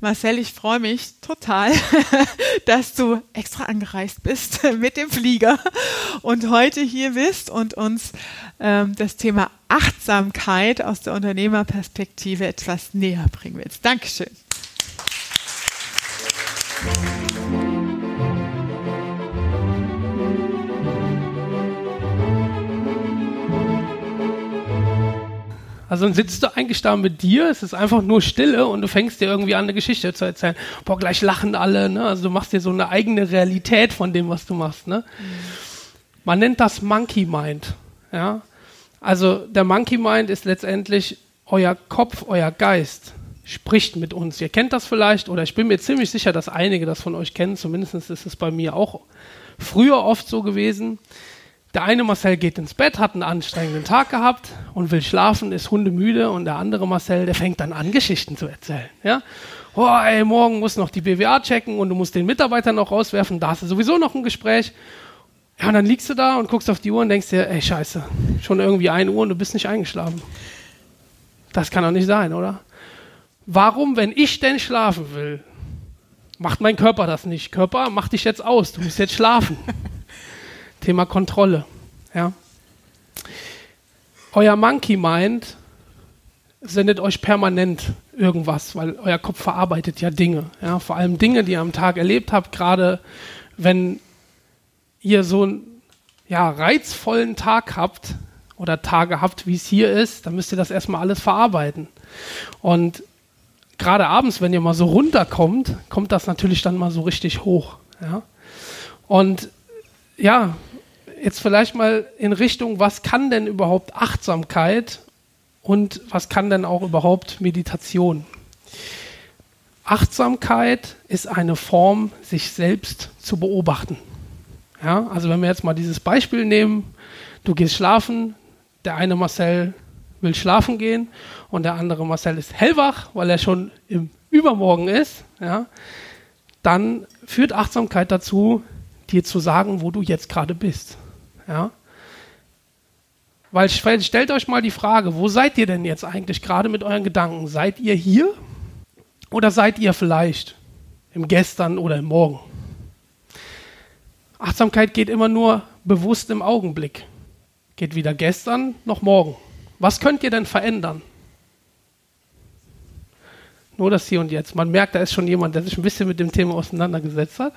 Marcel, ich freue mich total, dass du extra angereist bist mit dem Flieger und heute hier bist und uns ähm, das Thema Achtsamkeit aus der Unternehmerperspektive etwas näher bringen willst. Dankeschön. Also dann sitzt du eigentlich da mit dir, es ist einfach nur Stille und du fängst dir irgendwie an, eine Geschichte zu erzählen. Boah, gleich lachen alle, ne? Also du machst dir so eine eigene Realität von dem, was du machst, ne? Mhm. Man nennt das Monkey Mind, ja? Also der Monkey Mind ist letztendlich euer Kopf, euer Geist spricht mit uns. Ihr kennt das vielleicht oder ich bin mir ziemlich sicher, dass einige das von euch kennen. Zumindest ist es bei mir auch früher oft so gewesen. Der eine Marcel geht ins Bett, hat einen anstrengenden Tag gehabt und will schlafen, ist hundemüde und der andere Marcel, der fängt dann an, Geschichten zu erzählen. Ja? Oh, ey, morgen muss noch die BWA checken und du musst den Mitarbeiter noch rauswerfen, da hast du sowieso noch ein Gespräch. Ja, und dann liegst du da und guckst auf die Uhr und denkst dir, ey, scheiße, schon irgendwie ein Uhr und du bist nicht eingeschlafen. Das kann doch nicht sein, oder? Warum, wenn ich denn schlafen will, macht mein Körper das nicht? Körper, mach dich jetzt aus, du musst jetzt schlafen. Thema Kontrolle. Ja. Euer Monkey Mind sendet euch permanent irgendwas, weil euer Kopf verarbeitet ja Dinge. Ja. Vor allem Dinge, die ihr am Tag erlebt habt, gerade wenn ihr so einen ja, reizvollen Tag habt oder Tage habt, wie es hier ist, dann müsst ihr das erstmal alles verarbeiten. Und gerade abends, wenn ihr mal so runterkommt, kommt das natürlich dann mal so richtig hoch. Ja? Und ja, jetzt vielleicht mal in Richtung, was kann denn überhaupt Achtsamkeit und was kann denn auch überhaupt Meditation? Achtsamkeit ist eine Form, sich selbst zu beobachten. Ja, also wenn wir jetzt mal dieses Beispiel nehmen, du gehst schlafen, der eine Marcel will schlafen gehen und der andere Marcel ist hellwach, weil er schon im Übermorgen ist, ja, dann führt Achtsamkeit dazu, dir zu sagen, wo du jetzt gerade bist. Ja? Weil stellt euch mal die Frage, wo seid ihr denn jetzt eigentlich gerade mit euren Gedanken? Seid ihr hier oder seid ihr vielleicht im Gestern oder im Morgen? Achtsamkeit geht immer nur bewusst im Augenblick. Geht weder gestern noch morgen. Was könnt ihr denn verändern? Nur das Hier und Jetzt. Man merkt, da ist schon jemand, der sich ein bisschen mit dem Thema auseinandergesetzt hat.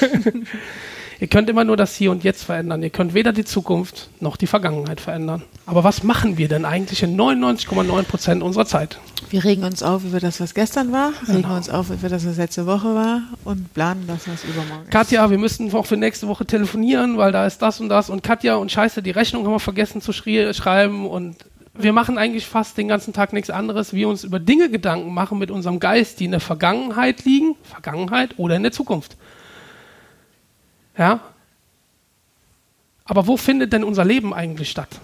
Ihr könnt immer nur das Hier und Jetzt verändern. Ihr könnt weder die Zukunft noch die Vergangenheit verändern. Aber was machen wir denn eigentlich in 99,9 Prozent unserer Zeit? Wir regen uns auf über das, was gestern war, regen genau. uns auf über das, was letzte Woche war und planen das, was übermorgen ist. Katja, wir müssten auch für nächste Woche telefonieren, weil da ist das und das. Und Katja und Scheiße, die Rechnung haben wir vergessen zu schreiben und wir machen eigentlich fast den ganzen Tag nichts anderes, wie uns über Dinge Gedanken machen mit unserem Geist, die in der Vergangenheit liegen, Vergangenheit oder in der Zukunft. Ja? Aber wo findet denn unser Leben eigentlich statt?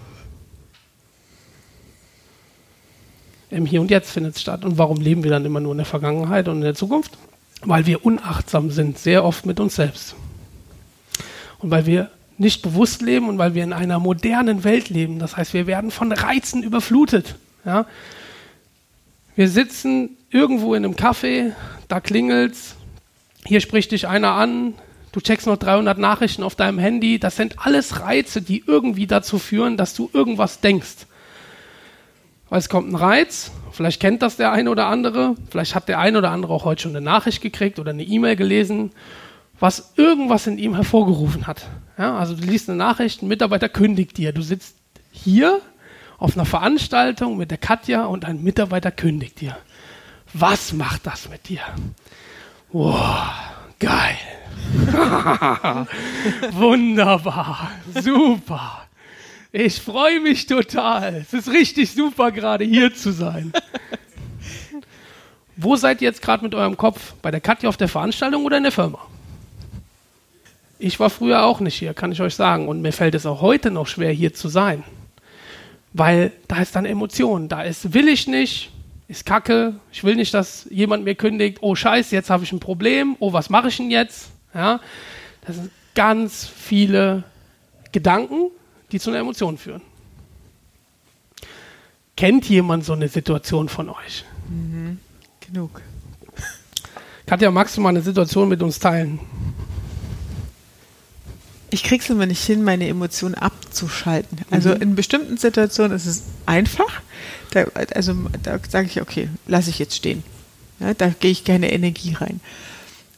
Im Hier und Jetzt findet es statt. Und warum leben wir dann immer nur in der Vergangenheit und in der Zukunft? Weil wir unachtsam sind, sehr oft mit uns selbst. Und weil wir nicht bewusst leben und weil wir in einer modernen Welt leben. Das heißt, wir werden von Reizen überflutet. Ja? Wir sitzen irgendwo in einem Café, da klingelt's, hier spricht dich einer an, du checkst noch 300 Nachrichten auf deinem Handy. Das sind alles Reize, die irgendwie dazu führen, dass du irgendwas denkst. Weil es kommt ein Reiz, vielleicht kennt das der eine oder andere, vielleicht hat der eine oder andere auch heute schon eine Nachricht gekriegt oder eine E-Mail gelesen, was irgendwas in ihm hervorgerufen hat. Ja, also du liest eine Nachricht, ein Mitarbeiter kündigt dir. Du sitzt hier auf einer Veranstaltung mit der Katja und ein Mitarbeiter kündigt dir. Was macht das mit dir? Wow, geil. Wunderbar, super. Ich freue mich total. Es ist richtig super, gerade hier zu sein. Wo seid ihr jetzt gerade mit eurem Kopf? Bei der Katja auf der Veranstaltung oder in der Firma? Ich war früher auch nicht hier, kann ich euch sagen. Und mir fällt es auch heute noch schwer, hier zu sein. Weil da ist dann Emotion. Da ist, will ich nicht, ist kacke. Ich will nicht, dass jemand mir kündigt, oh Scheiße, jetzt habe ich ein Problem. Oh, was mache ich denn jetzt? Ja? Das sind ganz viele Gedanken, die zu einer Emotion führen. Kennt jemand so eine Situation von euch? Mhm. Genug. Katja, magst du mal eine Situation mit uns teilen? Ich krieg's immer nicht hin, meine Emotionen abzuschalten. Also mhm. in bestimmten Situationen ist es einfach. Da, also da sage ich, okay, lasse ich jetzt stehen. Ja, da gehe ich keine Energie rein.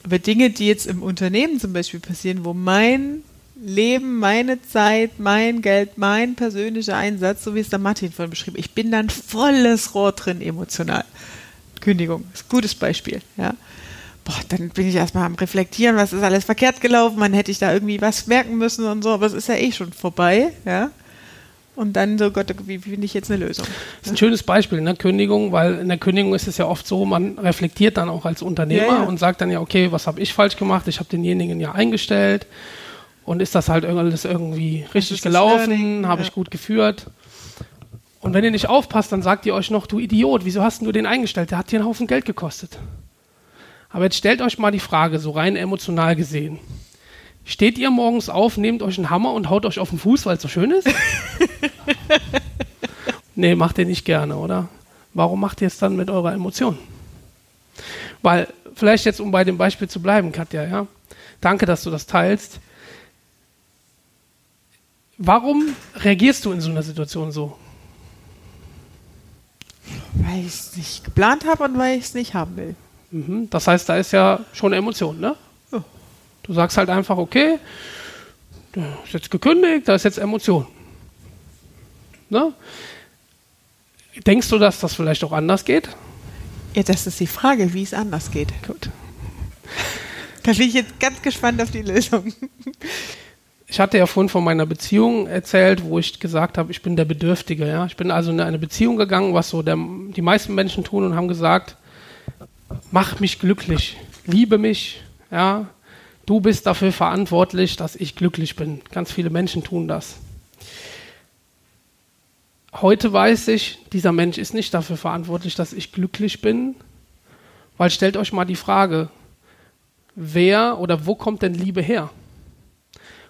Aber Dinge, die jetzt im Unternehmen zum Beispiel passieren, wo mein Leben, meine Zeit, mein Geld, mein persönlicher Einsatz, so wie es der Martin vorhin beschrieb, ich bin dann volles Rohr drin emotional. Kündigung, ist ein gutes Beispiel, ja. Boah, dann bin ich erstmal am Reflektieren, was ist alles verkehrt gelaufen, man hätte ich da irgendwie was merken müssen und so, aber es ist ja eh schon vorbei, ja. Und dann so, Gott, wie finde ich jetzt eine Lösung? Das ist ein schönes Beispiel in der Kündigung, weil in der Kündigung ist es ja oft so, man reflektiert dann auch als Unternehmer ja, ja. und sagt dann ja, okay, was habe ich falsch gemacht? Ich habe denjenigen ja eingestellt und ist das halt alles irgendwie richtig gelaufen? Habe ich gut geführt? Und wenn ihr nicht aufpasst, dann sagt ihr euch noch, du Idiot, wieso hast du den eingestellt? Der hat dir einen Haufen Geld gekostet. Aber jetzt stellt euch mal die Frage, so rein emotional gesehen. Steht ihr morgens auf, nehmt euch einen Hammer und haut euch auf den Fuß, weil es so schön ist? nee, macht ihr nicht gerne, oder? Warum macht ihr es dann mit eurer Emotion? Weil, vielleicht jetzt, um bei dem Beispiel zu bleiben, Katja, ja. Danke, dass du das teilst. Warum reagierst du in so einer Situation so? Weil ich es nicht geplant habe und weil ich es nicht haben will. Mhm. Das heißt, da ist ja schon Emotion, ne? Du sagst halt einfach, okay, du ist jetzt gekündigt, da ist jetzt Emotion. Ne? Denkst du, dass das vielleicht auch anders geht? Ja, das ist die Frage, wie es anders geht. Gut. Da bin ich jetzt ganz gespannt auf die Lösung. Ich hatte ja vorhin von meiner Beziehung erzählt, wo ich gesagt habe, ich bin der Bedürftige. Ja? Ich bin also in eine Beziehung gegangen, was so der, die meisten Menschen tun und haben gesagt, mach mich glücklich, liebe mich, ja, Du bist dafür verantwortlich, dass ich glücklich bin. Ganz viele Menschen tun das. Heute weiß ich, dieser Mensch ist nicht dafür verantwortlich, dass ich glücklich bin, weil stellt euch mal die Frage, wer oder wo kommt denn Liebe her?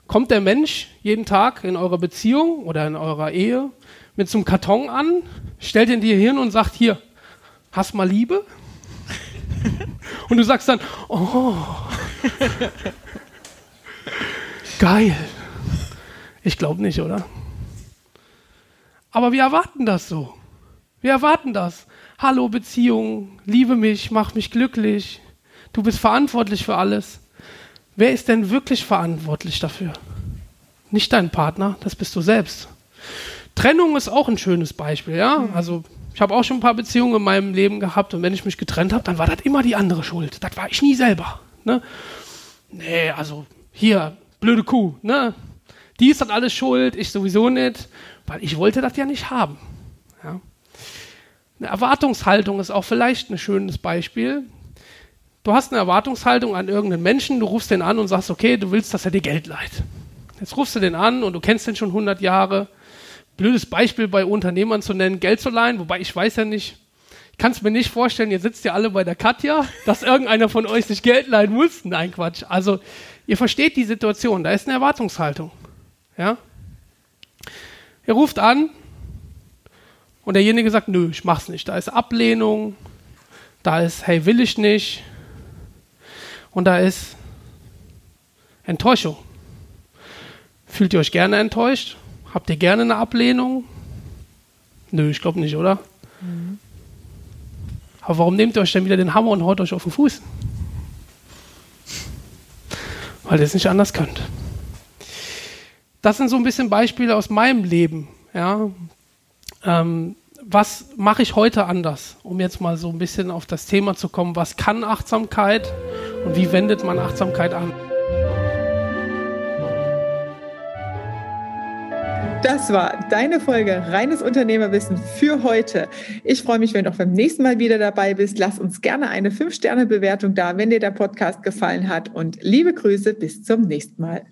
Kommt der Mensch jeden Tag in eurer Beziehung oder in eurer Ehe mit so einem Karton an, stellt ihn dir hin und sagt, hier, hast mal Liebe? Und du sagst dann, oh, geil. Ich glaube nicht, oder? Aber wir erwarten das so. Wir erwarten das. Hallo Beziehung, liebe mich, mach mich glücklich. Du bist verantwortlich für alles. Wer ist denn wirklich verantwortlich dafür? Nicht dein Partner, das bist du selbst. Trennung ist auch ein schönes Beispiel, ja? Mhm. Also ich habe auch schon ein paar Beziehungen in meinem Leben gehabt und wenn ich mich getrennt habe, dann war das immer die andere Schuld. Das war ich nie selber. Ne? Nee, also hier, blöde Kuh, ne? Die ist dann alles schuld, ich sowieso nicht, weil ich wollte das ja nicht haben. Ja? Eine Erwartungshaltung ist auch vielleicht ein schönes Beispiel. Du hast eine Erwartungshaltung an irgendeinen Menschen, du rufst den an und sagst, okay, du willst, dass er dir Geld leiht. Jetzt rufst du den an und du kennst den schon 100 Jahre blödes Beispiel bei Unternehmern zu nennen, Geld zu leihen, wobei ich weiß ja nicht, ich kann es mir nicht vorstellen, ihr sitzt ja alle bei der Katja, dass irgendeiner von euch sich Geld leihen muss. Nein, Quatsch. Also, ihr versteht die Situation, da ist eine Erwartungshaltung. Ja? Ihr ruft an und derjenige sagt, nö, ich mach's nicht. Da ist Ablehnung, da ist, hey, will ich nicht. Und da ist Enttäuschung. Fühlt ihr euch gerne enttäuscht? Habt ihr gerne eine Ablehnung? Nö, ich glaube nicht, oder? Mhm. Aber warum nehmt ihr euch denn wieder den Hammer und haut euch auf den Fuß? Weil ihr es nicht anders könnt. Das sind so ein bisschen Beispiele aus meinem Leben. Ja? Ähm, was mache ich heute anders, um jetzt mal so ein bisschen auf das Thema zu kommen? Was kann Achtsamkeit und wie wendet man Achtsamkeit an? Das war deine Folge Reines Unternehmerwissen für heute. Ich freue mich, wenn du auch beim nächsten Mal wieder dabei bist. Lass uns gerne eine 5-Sterne-Bewertung da, wenn dir der Podcast gefallen hat. Und liebe Grüße, bis zum nächsten Mal.